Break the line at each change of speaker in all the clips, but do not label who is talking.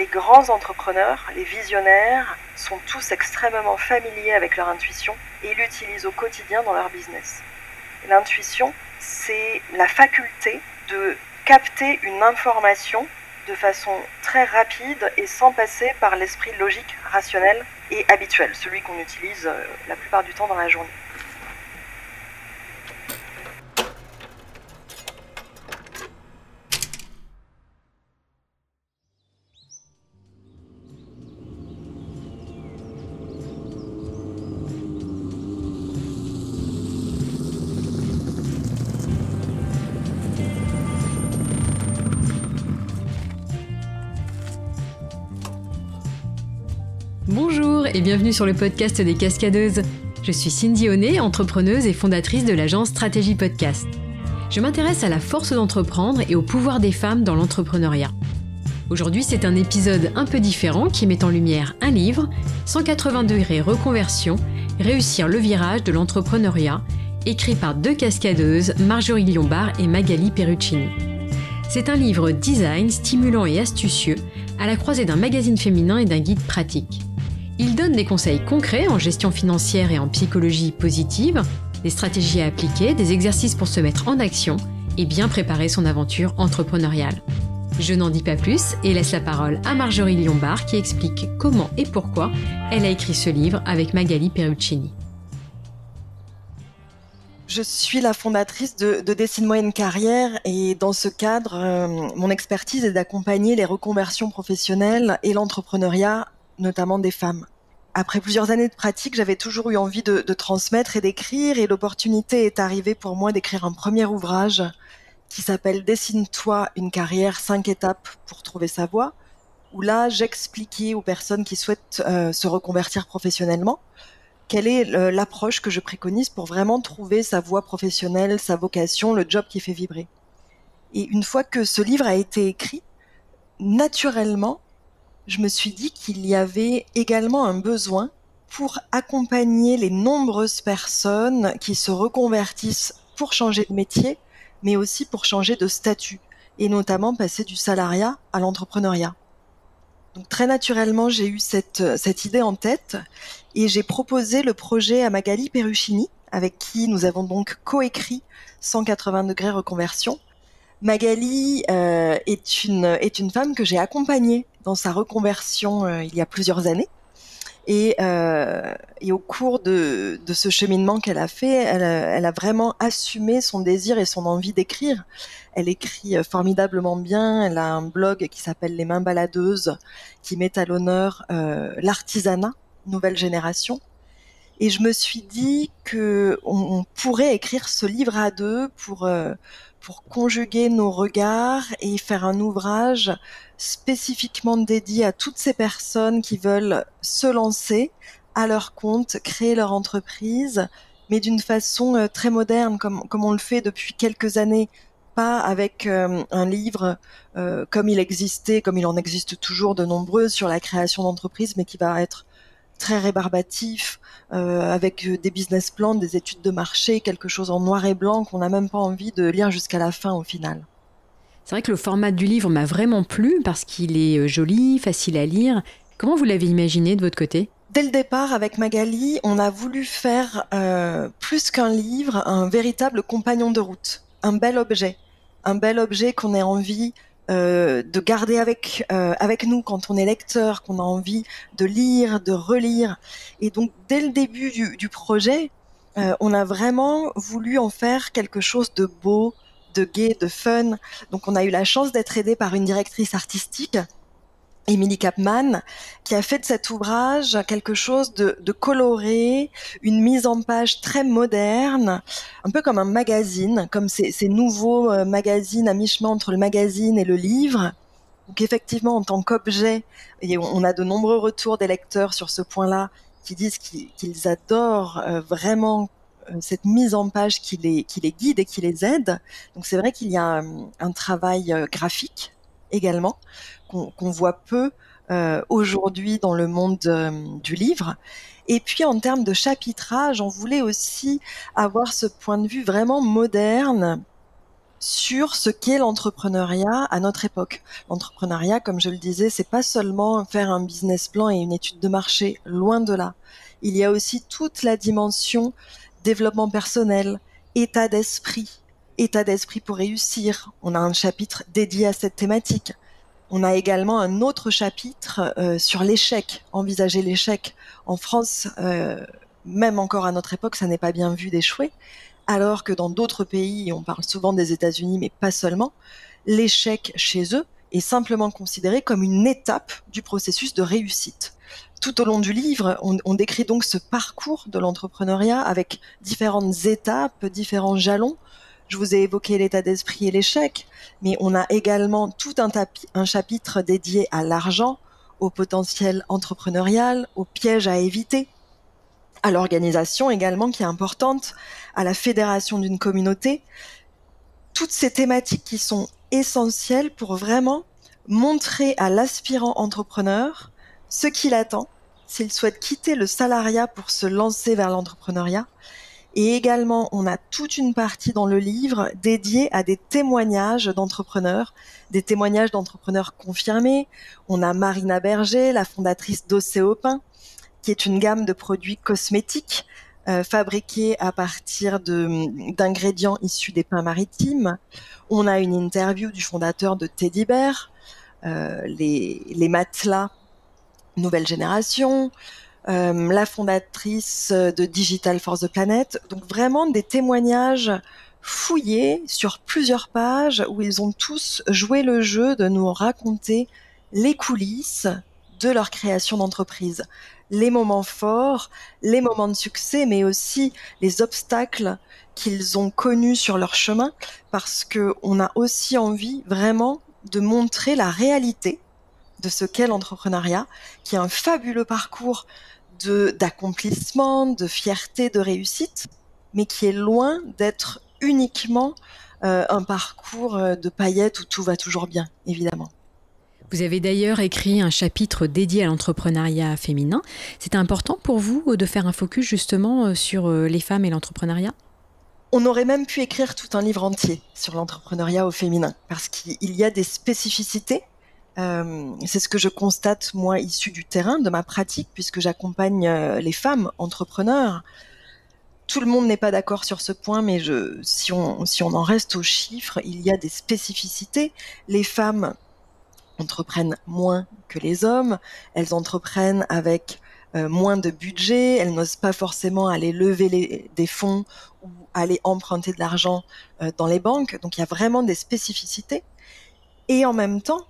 Les grands entrepreneurs, les visionnaires, sont tous extrêmement familiers avec leur intuition et l'utilisent au quotidien dans leur business. L'intuition, c'est la faculté de capter une information de façon très rapide et sans passer par l'esprit logique, rationnel et habituel, celui qu'on utilise euh, la plupart du temps dans la journée.
Et bienvenue sur le podcast des Cascadeuses. Je suis Cindy Honnet, entrepreneuse et fondatrice de l'agence Stratégie Podcast. Je m'intéresse à la force d'entreprendre et au pouvoir des femmes dans l'entrepreneuriat. Aujourd'hui, c'est un épisode un peu différent qui met en lumière un livre, 180 degrés reconversion, réussir le virage de l'entrepreneuriat, écrit par deux cascadeuses, Marjorie Liombard et Magali Perruccini. C'est un livre design stimulant et astucieux, à la croisée d'un magazine féminin et d'un guide pratique. Il donne des conseils concrets en gestion financière et en psychologie positive, des stratégies à appliquer, des exercices pour se mettre en action et bien préparer son aventure entrepreneuriale. Je n'en dis pas plus et laisse la parole à Marjorie Liombard qui explique comment et pourquoi elle a écrit ce livre avec Magali Perruccini.
Je suis la fondatrice de, de Dessine-moi carrière et dans ce cadre, euh, mon expertise est d'accompagner les reconversions professionnelles et l'entrepreneuriat notamment des femmes. Après plusieurs années de pratique, j'avais toujours eu envie de, transmettre et d'écrire et l'opportunité est arrivée pour moi d'écrire un premier ouvrage qui s'appelle Dessine-toi une carrière, cinq étapes pour trouver sa voie, où là j'expliquais aux personnes qui souhaitent euh, se reconvertir professionnellement quelle est l'approche que je préconise pour vraiment trouver sa voie professionnelle, sa vocation, le job qui fait vibrer. Et une fois que ce livre a été écrit, naturellement, je me suis dit qu'il y avait également un besoin pour accompagner les nombreuses personnes qui se reconvertissent pour changer de métier, mais aussi pour changer de statut, et notamment passer du salariat à l'entrepreneuriat. Donc très naturellement, j'ai eu cette, idée en tête et j'ai proposé le projet à Magali Perruchini, avec qui nous avons donc coécrit 180 degrés reconversion. Magali euh, est une est une femme que j'ai accompagnée dans sa reconversion euh, il y a plusieurs années. Et, euh, et au cours de, de ce cheminement qu'elle a fait, elle, elle, a vraiment assumé son désir et son envie d'écrire. Elle écrit euh, formidablement bien. Elle a un blog qui s'appelle Les Mains Baladeuses, qui met à l'honneur euh, l'artisanat nouvelle génération. Et je me suis dit que on, pourrait écrire ce livre à deux pour euh, pour conjuguer nos regards et faire un ouvrage spécifiquement dédié à toutes ces personnes qui veulent se lancer à leur compte, créer leur entreprise, mais d'une façon euh, très moderne, comme, comme on le fait depuis quelques années, pas avec euh, un livre euh, comme il existait, comme il en existe toujours de nombreux sur la création d'entreprise, mais qui va être très rébarbatif, euh, avec des business plans, des études de marché, quelque chose en noir et blanc qu'on n'a même pas envie de lire jusqu'à la fin au final.
C'est vrai que le format du livre m'a vraiment plu parce qu'il est euh, joli, facile à lire. Comment vous l'avez imaginé de votre côté?
Dès le départ, avec Magali, on a voulu faire euh, plus qu'un livre, un véritable compagnon de route, un bel objet, un bel objet qu'on ait envie euh, de garder avec euh, avec nous quand on est lecteur, qu'on a envie de lire, de relire. Et donc dès le début du, projet, euh, on a vraiment voulu en faire quelque chose de beau, de gai, de fun. Donc on a eu la chance d'être aidé par une directrice artistique Emily Capman, qui a fait de cet ouvrage quelque chose de, coloré, une mise en page très moderne, un peu comme un magazine, comme ces, nouveaux euh, magazines à mi-chemin entre le magazine et le livre. Donc effectivement, en tant qu'objet, et on a de nombreux retours des lecteurs sur ce point-là, qui disent qu'ils adorent euh, vraiment euh, cette mise en page qui les guide et qui les aide. Donc c'est vrai qu'il y a un travail graphique également qu'on voit peu euh, aujourd'hui dans le monde euh, du livre. Et puis en termes de chapitrage, on voulait aussi avoir ce point de vue vraiment moderne sur ce qu'est l'entrepreneuriat à notre époque. L'entrepreneuriat, comme je le disais, c'est pas seulement faire un business plan et une étude de marché, loin de là. Il y a aussi toute la dimension développement personnel, état d'esprit, état d'esprit pour réussir. On a un chapitre dédié à cette thématique. On a également un autre chapitre euh, sur l'échec, envisager l'échec. En France, euh, même encore à notre époque, ça n'est pas bien vu d'échouer alors que dans d'autres pays, on parle souvent des États-Unis, mais pas seulement, l'échec chez eux est simplement considéré comme une étape du processus de réussite. Tout au long du livre, on, décrit donc ce parcours de l'entrepreneuriat avec différentes étapes, différents jalons. Je vous ai évoqué l'état d'esprit et l'échec, mais on a également tout un, chapitre dédié à l'argent, au potentiel entrepreneurial, aux pièges à éviter, à l'organisation également qui est importante, à la fédération d'une communauté. Toutes ces thématiques qui sont essentielles pour vraiment montrer à l'aspirant entrepreneur ce qu'il attend s'il souhaite quitter le salariat pour se lancer vers l'entrepreneuriat. Et également, on a toute une partie dans le livre dédiée à des témoignages d'entrepreneurs, des témoignages d'entrepreneurs confirmés. On a Marina Berger, la fondatrice d'Océopin, qui est une gamme de produits cosmétiques euh, fabriqués à partir d'ingrédients issus des pains maritimes. On a une interview du fondateur de Teddy Bear, euh, les, les, matelas nouvelle génération, euh, la fondatrice de Digital for the Planet. Donc vraiment des témoignages fouillés sur plusieurs pages où ils ont tous joué le jeu de nous raconter les coulisses de leur création d'entreprise les moments forts, les moments de succès, mais aussi les obstacles qu'ils ont connus sur leur chemin, parce que on a aussi envie vraiment de montrer la réalité de ce qu'est l'entrepreneuriat, qui est un fabuleux parcours de d'accomplissement, de fierté, de réussite, mais qui est loin d'être uniquement euh, un parcours euh, de paillettes où tout va toujours bien, évidemment.
Vous avez d'ailleurs écrit un chapitre dédié à l'entrepreneuriat féminin. C'était important pour vous euh, de faire un focus justement sur les femmes et l'entrepreneuriat?
On aurait même pu écrire tout un livre entier sur l'entrepreneuriat au féminin, parce qu'il y a des spécificités. C'est ce que je constate, moi, issu du terrain, de ma pratique, puisque j'accompagne les femmes entrepreneurs. Tout le monde n'est pas d'accord sur ce point, mais je, si, on, si on en reste aux chiffres, il y a des spécificités. Les femmes entreprennent moins que les hommes, elles entreprennent avec euh, moins de budget, elles n'osent pas forcément aller lever des fonds ou aller emprunter de l'argent euh, dans les banques. Donc il y a vraiment des spécificités. Et en même temps,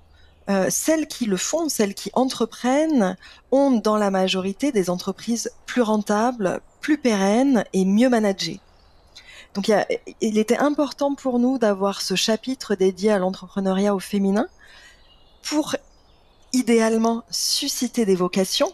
euh, celles qui le font, celles qui entreprennent, ont dans la majorité des entreprises plus rentables, plus pérennes et mieux managées. Donc il, était important pour nous d'avoir ce chapitre dédié à l'entrepreneuriat au féminin pour idéalement susciter des vocations,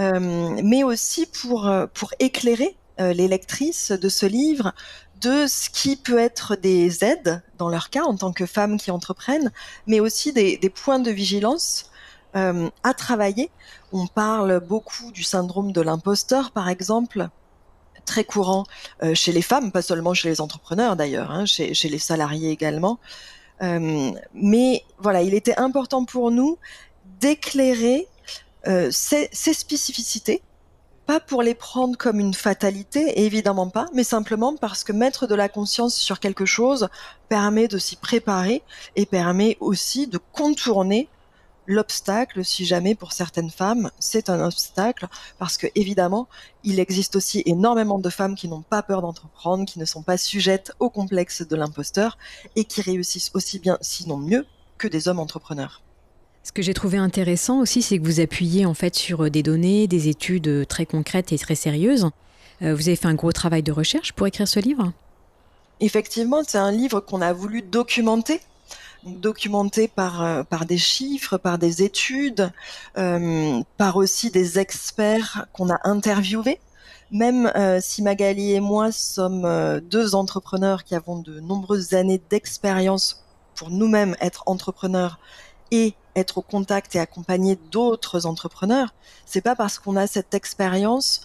euh, mais aussi pour, euh, pour éclairer les lectrices de ce livre de ce qui peut être des aides dans leur cas en tant que femmes qui entreprennent, mais aussi des, des points de vigilance euh, à travailler. On parle beaucoup du syndrome de l'imposteur, par exemple, très courant euh, chez les femmes, pas seulement chez les entrepreneurs d'ailleurs, hein, chez, les salariés également. Euh, mais voilà, il était important pour nous d'éclairer euh, ces, ces, spécificités, pas pour les prendre comme une fatalité, évidemment pas, mais simplement parce que mettre de la conscience sur quelque chose permet de s'y préparer et permet aussi de contourner l'obstacle, si jamais pour certaines femmes, c'est un obstacle, parce que évidemment, il existe aussi énormément de femmes qui n'ont pas peur d'entreprendre, qui ne sont pas sujettes au complexe de l'imposteur et qui réussissent aussi bien, sinon mieux, que des hommes entrepreneurs.
Ce que j'ai trouvé intéressant aussi, c'est que vous appuyez en fait sur des données, des études très concrètes et très sérieuses. Euh, vous avez fait un gros travail de recherche pour écrire ce livre?
Effectivement, c'est un livre qu'on a voulu documenter documenté par, euh, par des chiffres, par des études, euh, par aussi des experts qu'on a interviewés. Même euh, si Magali et moi sommes euh, deux entrepreneurs qui avons de nombreuses années d'expérience pour nous-mêmes être entrepreneurs et être au contact et accompagner d'autres entrepreneurs, c'est pas parce qu'on a cette expérience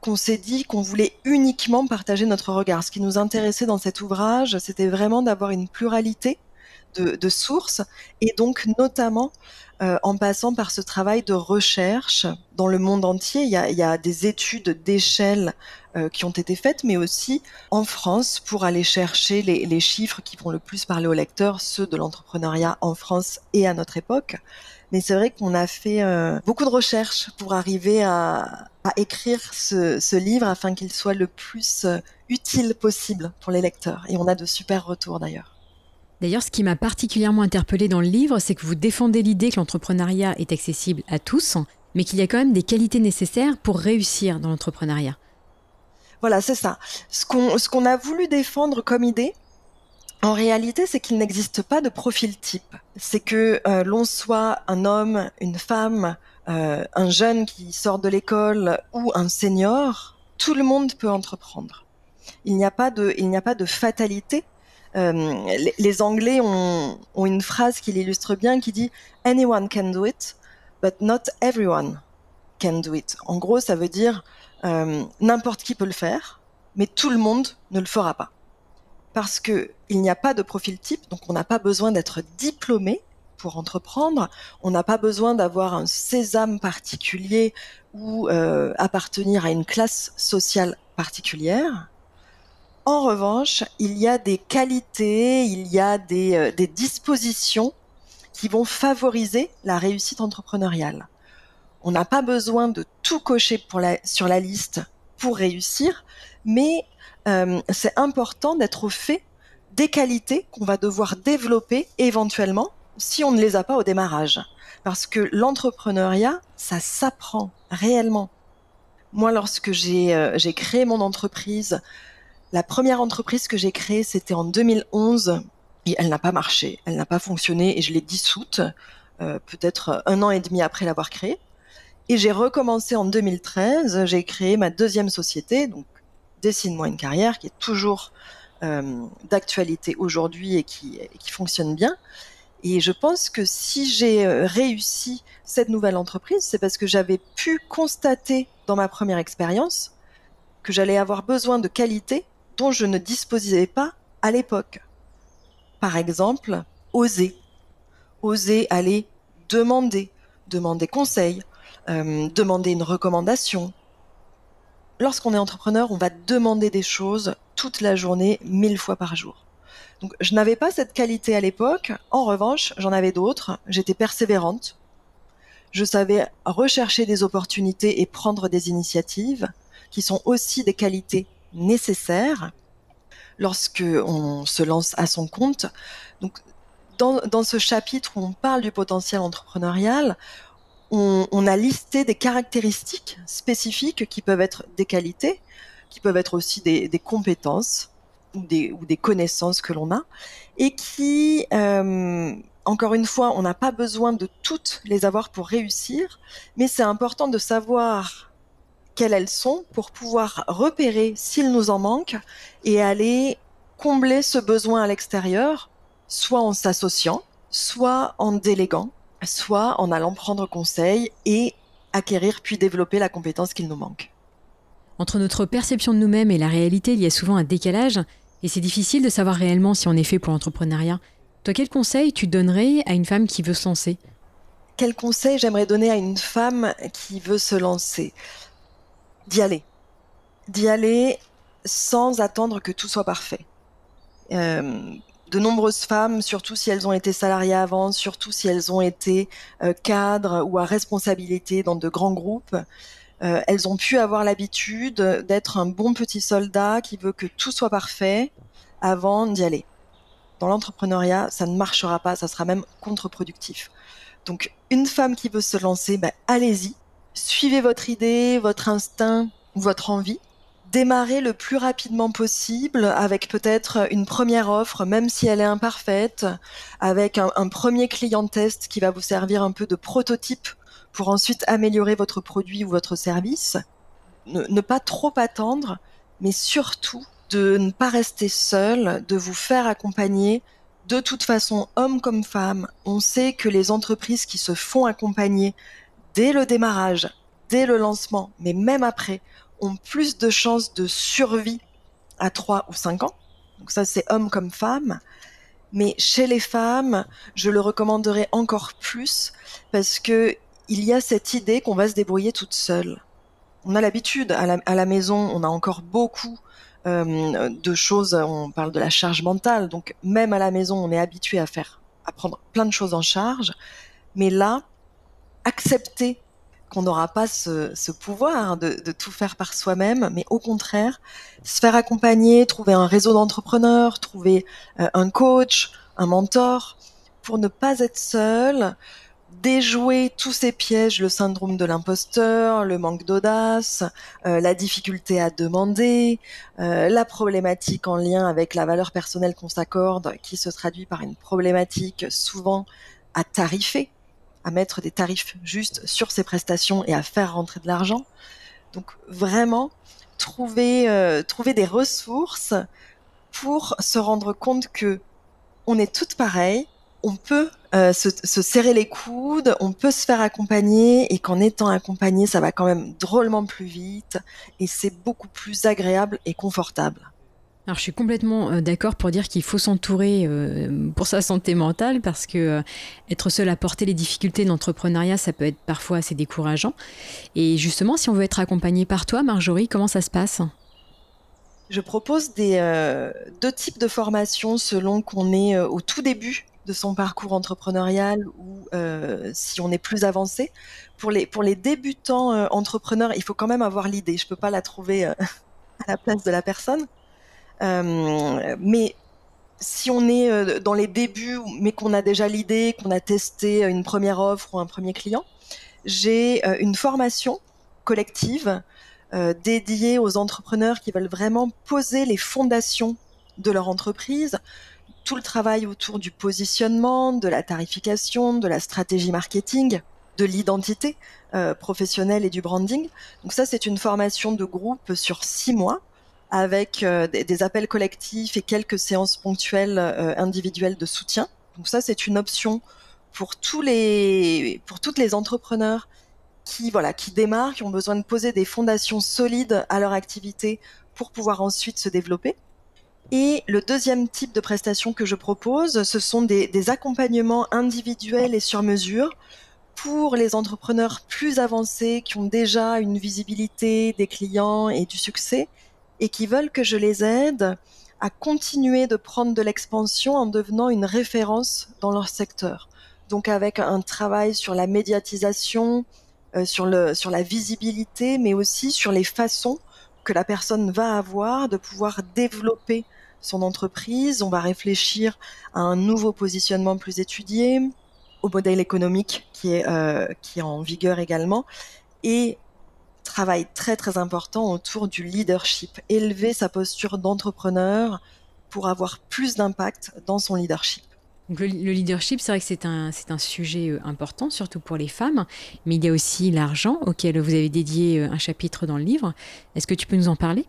qu'on s'est dit qu'on voulait uniquement partager notre regard. Ce qui nous intéressait dans cet ouvrage, c'était vraiment d'avoir une pluralité de, sources et donc notamment euh, en passant par ce travail de recherche dans le monde entier. Il y a, des études d'échelle euh, qui ont été faites, mais aussi en France pour aller chercher les, les, chiffres qui vont le plus parler aux lecteurs, ceux de l'entrepreneuriat en France et à notre époque. Mais c'est vrai qu'on a fait euh, beaucoup de recherches pour arriver à, écrire ce, livre afin qu'il soit le plus euh, utile possible pour les lecteurs. Et on a de super retours d'ailleurs.
D'ailleurs, ce qui m'a particulièrement interpellé dans le livre, c'est que vous défendez l'idée que l'entrepreneuriat est accessible à tous, mais qu'il y a quand même des qualités nécessaires pour réussir dans l'entrepreneuriat.
Voilà, c'est ça. Ce qu'on a voulu défendre comme idée, en réalité, c'est qu'il n'existe pas de profil type. C'est que euh, l'on soit un homme, une femme, euh, un jeune qui sort de l'école ou un senior, tout le monde peut entreprendre. Il n'y a il n'y a pas de fatalité. Euh, les, Anglais ont, une phrase qui l'illustre bien qui dit Anyone can do it, but not everyone can do it. En gros, ça veut dire n'importe qui peut le faire, mais tout le monde ne le fera pas parce que il n'y a pas de profil type, donc on n'a pas besoin d'être diplômé pour entreprendre, on n'a pas besoin d'avoir un sésame particulier ou euh, appartenir à une classe sociale particulière. En revanche, il y a des qualités, il y a des, euh, des dispositions qui vont favoriser la réussite entrepreneuriale. On n'a pas besoin de tout cocher sur la liste pour réussir, mais euh, c'est important d'être au fait des qualités qu'on va devoir développer éventuellement si on ne les a pas au démarrage. Parce que l'entrepreneuriat, ça s'apprend réellement. Moi, lorsque j'ai euh, créé mon entreprise, la première entreprise que j'ai créée, c'était en 2011 et elle n'a pas marché, elle n'a pas fonctionné et je l'ai dissoute euh, peut-être un an et demi après l'avoir créée. Et j'ai recommencé en 2013, j'ai créé ma deuxième société, donc Dessine-moi une carrière, qui est toujours euh, d'actualité aujourd'hui et qui, qui fonctionne bien. Et je pense que si j'ai euh, réussi cette nouvelle entreprise, c'est parce que j'avais pu constater dans ma première expérience que j'allais avoir besoin de qualités dont je ne disposais pas à l'époque. Par exemple, oser. Oser aller demander, demander conseil, euh, demander une recommandation, lorsqu'on est entrepreneur, on va demander des choses toute la journée, mille fois par jour. Donc, je n'avais pas cette qualité à l'époque. En revanche, j'en avais d'autres. J'étais persévérante. Je savais rechercher des opportunités et prendre des initiatives, qui sont aussi des qualités nécessaires lorsque on se lance à son compte. Donc, dans, ce chapitre où on parle du potentiel entrepreneurial, on, a listé des caractéristiques spécifiques qui peuvent être des qualités, qui peuvent être aussi des, compétences ou des, ou des, connaissances que l'on a, et qui, euh, encore une fois, on n'a pas besoin de toutes les avoir pour réussir, mais c'est important de savoir quelles elles sont pour pouvoir repérer s'il nous en manque et aller combler ce besoin à l'extérieur, soit en s'associant, soit en déléguant soit en allant prendre conseil et acquérir puis développer la compétence qu'il nous manque.
Entre notre perception de nous-mêmes et la réalité, il y a souvent un décalage et c'est difficile de savoir réellement si on est fait pour l'entrepreneuriat. Toi, quel conseil tu donnerais à une femme qui veut se lancer?
Quel conseil j'aimerais donner à une femme qui veut se lancer? D'y aller. D'y aller sans attendre que tout soit parfait. Euh, de nombreuses femmes, surtout si elles ont été salariées avant, surtout si elles ont été euh, cadres ou à responsabilité dans de grands groupes, euh, elles ont pu avoir l'habitude d'être un bon petit soldat qui veut que tout soit parfait avant d'y aller. Dans l'entrepreneuriat, ça ne marchera pas, ça sera même contre-productif. Donc, une femme qui veut se lancer, ben, allez-y, suivez votre idée, votre instinct, votre envie démarrer le plus rapidement possible avec peut-être une première offre, même si elle est imparfaite, avec un, premier client test qui va vous servir un peu de prototype pour ensuite améliorer votre produit ou votre service. Ne, pas trop attendre, mais surtout de ne pas rester seul, de vous faire accompagner. De toute façon, homme comme femme, on sait que les entreprises qui se font accompagner dès le démarrage, dès le lancement, mais même après, ont plus de chances de survie à 3 ou 5 ans. Donc ça, c'est homme comme femme. Mais chez les femmes, je le recommanderais encore plus parce que il y a cette idée qu'on va se débrouiller toute seule. On a l'habitude à la, maison, on a encore beaucoup euh, de choses. On parle de la charge mentale, donc même à la maison, on est habitué à faire, à prendre plein de choses en charge. Mais là, accepter qu'on n'aura pas ce, pouvoir de, tout faire par soi-même, mais au contraire, se faire accompagner, trouver un réseau d'entrepreneurs, trouver euh, un coach, un mentor, pour ne pas être seul, déjouer tous ces pièges, le syndrome de l'imposteur, le manque d'audace, euh, la difficulté à demander, euh, la problématique en lien avec la valeur personnelle qu'on s'accorde, qui se traduit par une problématique souvent à tarifer à mettre des tarifs justes sur ces prestations et à faire rentrer de l'argent. Donc vraiment, trouver, euh, trouver des ressources pour se rendre compte que on est toutes pareilles, on peut euh, se, se, serrer les coudes, on peut se faire accompagner et qu'en étant accompagné, ça va quand même drôlement plus vite et c'est beaucoup plus agréable et confortable.
Alors je suis complètement euh, d'accord pour dire qu'il faut s'entourer euh, pour sa santé mentale parce que euh, être seul à porter les difficultés d'entrepreneuriat, ça peut être parfois assez décourageant. Et justement, si on veut être accompagné par toi, Marjorie, comment ça se passe?
Je propose deux types de formations selon qu'on est au tout début de son parcours entrepreneurial ou si on est plus avancé. Pour les débutants entrepreneurs, il faut quand même avoir l'idée. Je ne peux pas la trouver à la place de la personne. Euh, mais si on est euh, dans les débuts, mais qu'on a déjà l'idée, qu'on a testé une première offre ou un premier client, j'ai euh, une formation collective dédiée aux entrepreneurs qui veulent vraiment poser les fondations de leur entreprise, tout le travail autour du positionnement, de la tarification, de la stratégie marketing, de l'identité professionnelle et du branding. Donc ça, c'est une formation de groupe sur six mois avec euh, des, appels collectifs et quelques séances ponctuelles euh, individuelles de soutien. Donc ça, c'est une option pour tous les pour toutes les entrepreneurs qui voilà qui démarrent, qui ont besoin de poser des fondations solides à leur activité pour pouvoir ensuite se développer. Et le deuxième type de prestation que je propose, ce sont des, des accompagnements individuels et sur mesure pour les entrepreneurs plus avancés qui ont déjà une visibilité des clients et du succès et qui veulent que je les aide à continuer de prendre de l'expansion en devenant une référence dans leur secteur. Donc avec un travail sur la médiatisation, euh, sur, le, sur la visibilité, mais aussi sur les façons que la personne va avoir de pouvoir développer son entreprise. On va réfléchir à un nouveau positionnement plus étudié, au modèle économique qui est, euh, qui est en vigueur également, et travail très très important autour du leadership, élever sa posture d'entrepreneur pour avoir plus d'impact dans son leadership.
le, leadership, c'est vrai que c'est un, c'est un sujet euh, important, surtout pour les femmes, mais il y a aussi l'argent auquel vous avez dédié euh, un chapitre dans le livre. Est-ce que tu peux nous en parler?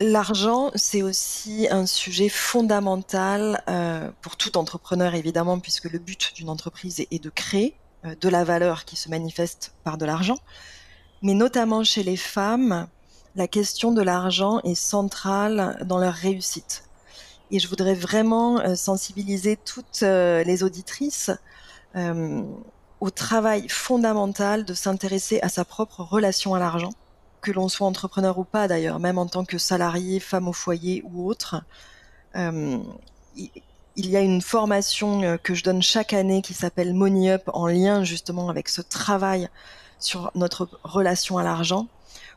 L'argent, c'est aussi un sujet fondamental euh, pour tout entrepreneur, évidemment, puisque le but d'une entreprise est, de créer de la valeur qui se manifeste par de l'argent mais notamment chez les femmes, la question de l'argent est centrale dans leur réussite. Et je voudrais vraiment euh, sensibiliser toutes euh, les auditrices euh, au travail fondamental de s'intéresser à sa propre relation à l'argent, que l'on soit entrepreneur ou pas d'ailleurs, même en tant que salarié, femme au foyer ou autre. il y a une formation que je donne chaque année qui s'appelle Money Up en lien justement avec ce travail sur notre relation à l'argent.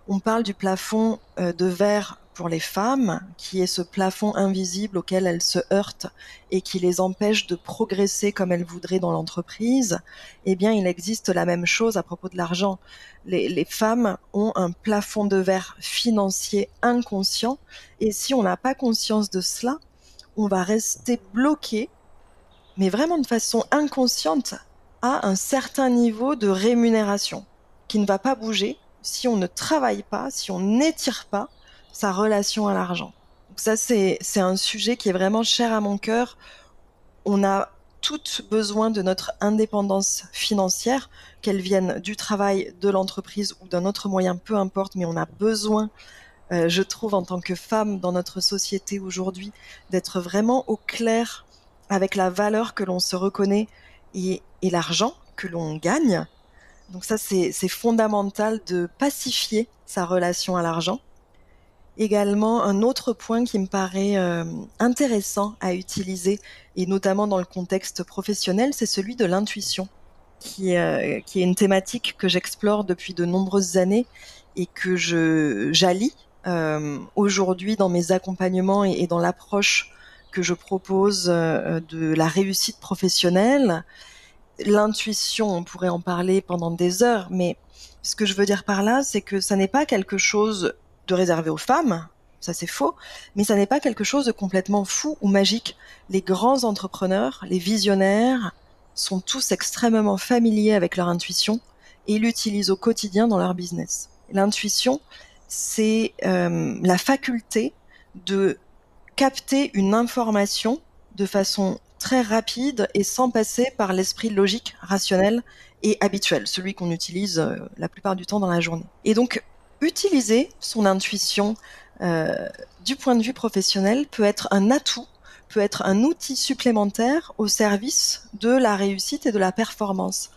On parle du plafond euh, de verre pour les femmes, qui est ce plafond invisible auquel elles se heurtent et qui les empêche de progresser comme elles voudraient dans l'entreprise. Eh bien, il existe la même chose à propos de l'argent. Les, les, femmes ont un plafond de verre financier inconscient et si on n'a pas conscience de cela, on va rester bloqué, mais vraiment de façon inconsciente, à un certain niveau de rémunération qui ne va pas bouger si on ne travaille pas, si on n'étire pas sa relation à l'argent. Ça, c'est un sujet qui est vraiment cher à mon cœur. On a toutes besoin de notre indépendance financière, qu'elle vienne du travail, de l'entreprise ou d'un autre moyen, peu importe, mais on a besoin, euh, je trouve, en tant que femme dans notre société aujourd'hui, d'être vraiment au clair avec la valeur que l'on se reconnaît et l'argent que l'on gagne. Donc ça, c'est fondamental de pacifier sa relation à l'argent. Également, un autre point qui me paraît euh, intéressant à utiliser, et notamment dans le contexte professionnel, c'est celui de l'intuition, qui, euh, est une thématique que j'explore depuis de nombreuses années et que j'allie euh, aujourd'hui dans mes accompagnements et dans l'approche que je propose de la réussite professionnelle. L'intuition, on pourrait en parler pendant des heures, mais ce que je veux dire par là, c'est que ça n'est pas quelque chose de réservé aux femmes, ça c'est faux, mais ça n'est pas quelque chose de complètement fou ou magique. Les grands entrepreneurs, les visionnaires, sont tous extrêmement familiers avec leur intuition et l'utilisent au quotidien dans leur business. L'intuition, c'est euh, la faculté de capter une information de façon très rapide et sans passer par l'esprit logique, rationnel et habituel, celui qu'on utilise euh, la plupart du temps dans la journée. Et donc, utiliser son intuition euh, du point de vue professionnel peut être un atout, peut être un outil supplémentaire au service de la réussite et de la performance.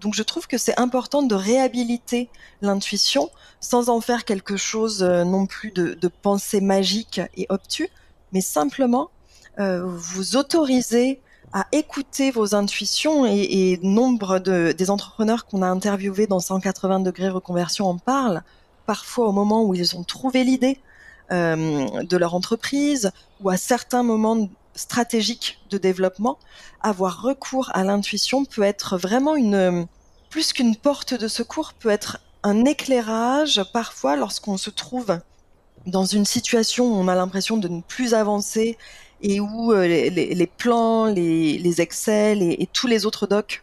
Donc je trouve que c'est important de réhabiliter l'intuition sans en faire quelque chose euh, non plus de, de, pensée magique et obtus, mais simplement euh, vous autoriser à écouter vos intuitions et, nombre de, des entrepreneurs qu'on a interviewés dans 180 degrés reconversion en parlent, parfois au moment où ils ont trouvé l'idée euh, de leur entreprise ou à certains moments stratégiques de développement, avoir recours à l'intuition peut être vraiment une, plus qu'une porte de secours, peut être un éclairage parfois lorsqu'on se trouve dans une situation où on a l'impression de ne plus avancer et où euh, les, plans, les, les Excel et, tous les autres docs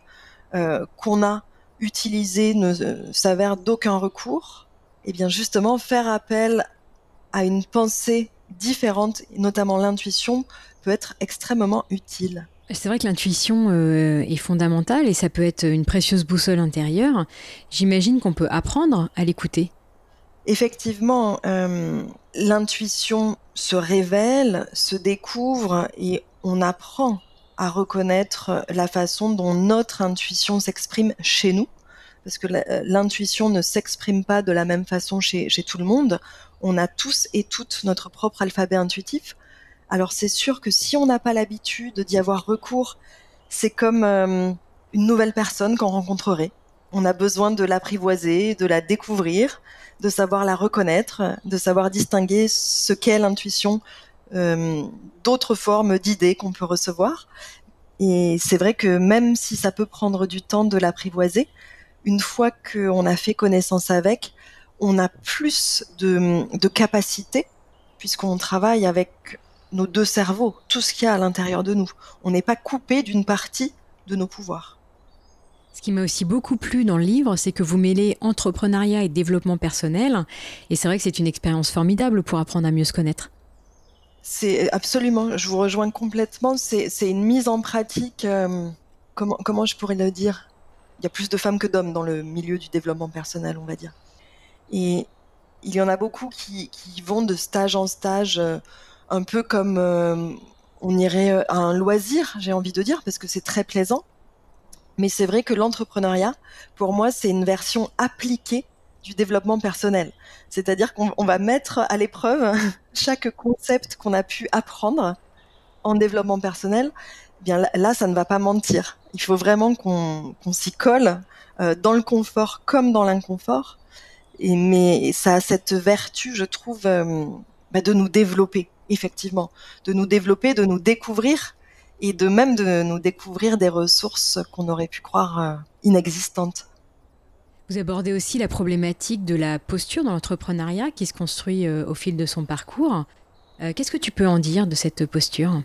euh, qu'on a utilisés ne euh, s'avèrent d'aucun recours, et eh bien justement faire appel à une pensée différente, notamment l'intuition, peut être extrêmement utile.
C'est vrai que l'intuition est fondamentale et ça peut être une précieuse boussole intérieure. J'imagine qu'on peut apprendre à l'écouter.
Effectivement, euh, l'intuition se révèle, se découvre et on apprend à reconnaître la façon dont notre intuition s'exprime chez nous. Parce que l'intuition ne s'exprime pas de la même façon chez, chez tout le monde. On a tous et toutes notre propre alphabet intuitif. Alors c'est sûr que si on n'a pas l'habitude d'y avoir recours, c'est comme euh, une nouvelle personne qu'on rencontrerait. On a besoin de l'apprivoiser, de la découvrir, de savoir la reconnaître, de savoir distinguer ce qu'est l'intuition euh, d'autres formes d'idées qu'on peut recevoir. Et c'est vrai que même si ça peut prendre du temps de l'apprivoiser, une fois qu'on a fait connaissance avec, on a plus de, de capacité puisqu'on travaille avec nos deux cerveaux, tout ce qu'il y a à l'intérieur de nous. On n'est pas coupé d'une partie de nos pouvoirs.
Ce qui m'a aussi beaucoup plu dans le livre, c'est que vous mêlez entrepreneuriat et développement personnel. Et c'est vrai que c'est une expérience formidable pour apprendre à mieux se connaître.
C'est absolument, je vous rejoins complètement. C'est une mise en pratique. Euh, comment, comment je pourrais le dire? Il y a plus de femmes que d'hommes dans le milieu du développement personnel, on va dire. Et il y en a beaucoup qui, qui vont de stage en stage, euh, un peu comme euh, on irait à un loisir, j'ai envie de dire, parce que c'est très plaisant. Mais c'est vrai que l'entrepreneuriat, pour moi, c'est une version appliquée du développement personnel. C'est-à-dire qu'on va mettre à l'épreuve chaque concept qu'on a pu apprendre en développement personnel. Eh bien là, ça ne va pas mentir. Il faut vraiment qu'on s'y colle euh, dans le confort comme dans l'inconfort. Et mais ça a cette vertu, je trouve, euh, bah, de nous développer, effectivement, de nous développer, de nous découvrir et de même de nous découvrir des ressources qu'on aurait pu croire euh, inexistantes.
Vous abordez aussi la problématique de la posture dans l'entrepreneuriat qui se construit euh, au fil de son parcours. Euh, qu'est-ce que tu peux en dire de cette posture?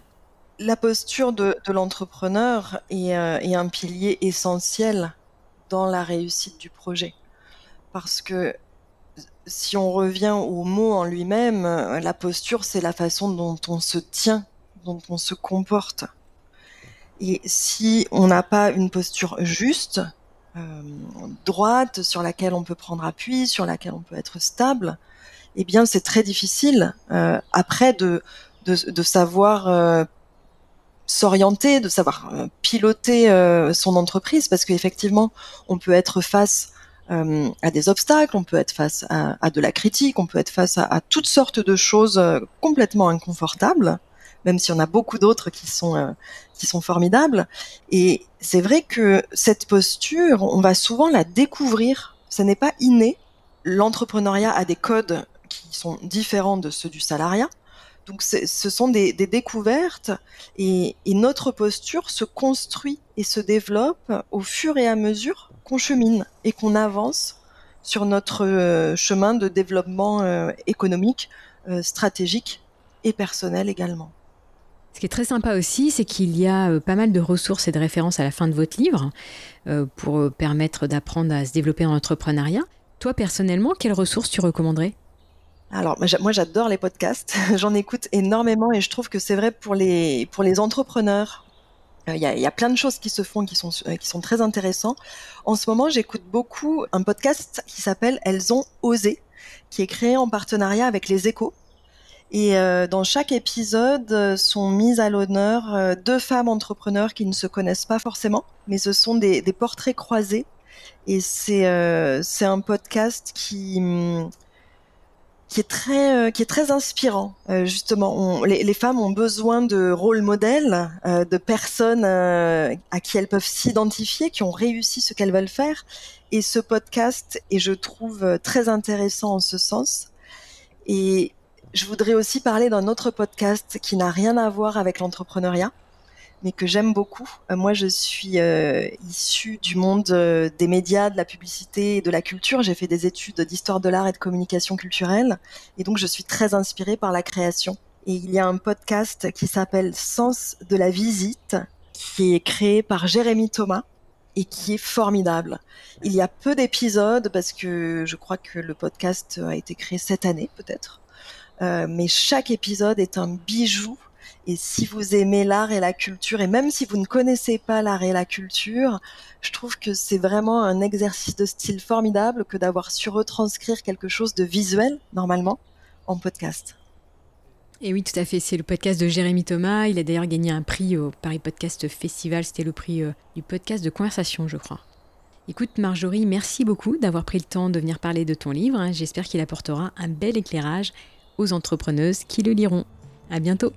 La posture de, de l'entrepreneur est, est, un pilier essentiel dans la réussite du projet. Parce que si on revient au mot en lui-même, la posture, c'est la façon dont on se tient, dont on se comporte. Et si on n'a pas une posture juste, euh, droite, sur laquelle on peut prendre appui, sur laquelle on peut être stable, eh bien c'est très difficile euh, après de, de, savoir euh, s'orienter, de savoir piloter son entreprise, parce qu'effectivement, on peut être face à des obstacles, on peut être face à, de la critique, on peut être face à toutes sortes de choses complètement inconfortables, même si on a beaucoup d'autres qui sont qui sont formidables. Et c'est vrai que cette posture, on va souvent la découvrir. Ce n'est pas inné. L'entrepreneuriat a des codes qui sont différents de ceux du salariat. Donc ce sont des, découvertes et, notre posture se construit et se développe au fur et à mesure qu'on chemine et qu'on avance sur notre euh, chemin de développement euh, économique, euh, stratégique et personnel également.
Ce qui est très sympa aussi, c'est qu'il y a pas mal de ressources et de références à la fin de votre livre pour permettre d'apprendre à se développer en entrepreneuriat. Toi, personnellement, quelles ressources tu recommanderais?
Alors moi j'adore les podcasts, j'en écoute énormément et je trouve que c'est vrai pour les entrepreneurs. Il y, a, plein de choses qui se font qui sont qui sont très intéressants. En ce moment, j'écoute beaucoup un podcast qui s'appelle Elles ont osé, qui est créé en partenariat avec les Échos. Et euh, dans chaque épisode sont mises à l'honneur euh, deux femmes entrepreneurs qui ne se connaissent pas forcément, mais ce sont des, des portraits croisés. Et c'est euh, un podcast qui hum, qui est très euh, qui est très inspirant. Euh, justement les, les, femmes ont besoin de rôles modèles euh, de personnes euh, à qui elles peuvent s'identifier qui ont réussi ce qu'elles veulent faire. Et ce podcast est je trouve très intéressant en ce sens. Et je voudrais aussi parler d'un autre podcast qui n'a rien à voir avec l'entrepreneuriat mais que j'aime beaucoup. Euh, moi, je suis euh, issue du monde euh, des médias, de la publicité et de la culture. J'ai fait des études d'histoire de l'art et de communication culturelle, et donc je suis très inspirée par la création. Et il y a un podcast qui s'appelle Sens de la visite, qui est créé par Jérémy Thomas et qui est formidable. Il y a peu d'épisodes parce que je crois que le podcast a été créé cette année peut-être. Euh, mais chaque épisode est un bijou et si vous aimez l'art et la culture, et même si vous ne connaissez pas l'art et la culture, je trouve que c'est vraiment un exercice de style formidable que d'avoir su retranscrire quelque chose de visuel, normalement, en podcast.
Et oui, tout à fait. C'est le podcast de Jérémy Thomas. Il a d'ailleurs gagné un prix au Paris Podcast Festival. C'était le prix euh, du podcast de conversation, je crois. Écoute, Marjorie, merci beaucoup d'avoir pris le temps de venir parler de ton livre. J'espère qu'il apportera un bel éclairage aux entrepreneuses qui le liront. À bientôt!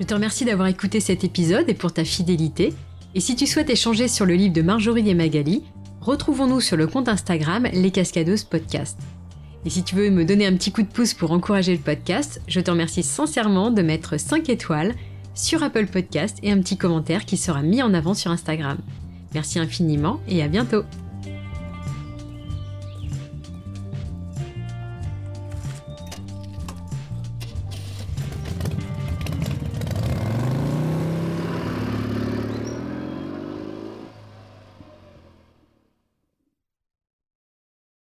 Je te remercie d'avoir écouté cet épisode et pour ta fidélité. Et si tu souhaites échanger sur le livre de Marjorie et Magali, retrouvons-nous sur le compte Instagram Les Cascadeuses Podcast. Et si tu veux me donner un petit coup de pouce pour encourager le podcast, je te remercie sincèrement de mettre 5 étoiles sur Apple Podcast et un petit commentaire qui sera mis en avant sur Instagram. Merci infiniment et à bientôt